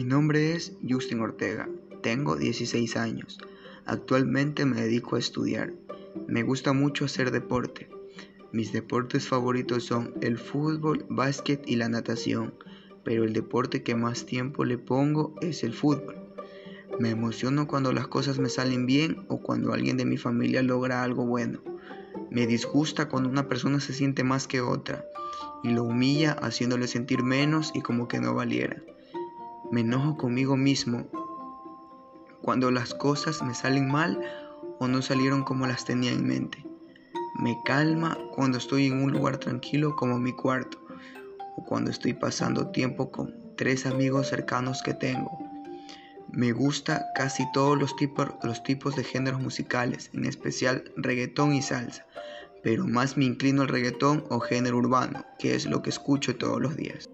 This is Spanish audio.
nombre es Justin Ortega, tengo 16 años. Actualmente me dedico a estudiar. Me gusta mucho hacer deporte. Mis deportes favoritos son el fútbol, básquet y la natación, pero el deporte que más tiempo le pongo es el fútbol. Me emociono cuando las cosas me salen bien o cuando alguien de mi familia logra algo bueno. Me disgusta cuando una persona se siente más que otra y lo humilla haciéndole sentir menos y como que no valiera. Me enojo conmigo mismo cuando las cosas me salen mal o no salieron como las tenía en mente. Me calma cuando estoy en un lugar tranquilo como mi cuarto o cuando estoy pasando tiempo con tres amigos cercanos que tengo. Me gusta casi todos los tipos, de géneros musicales, en especial reggaetón y salsa, pero más me inclino al reggaetón o género urbano, que es lo que escucho todos los días.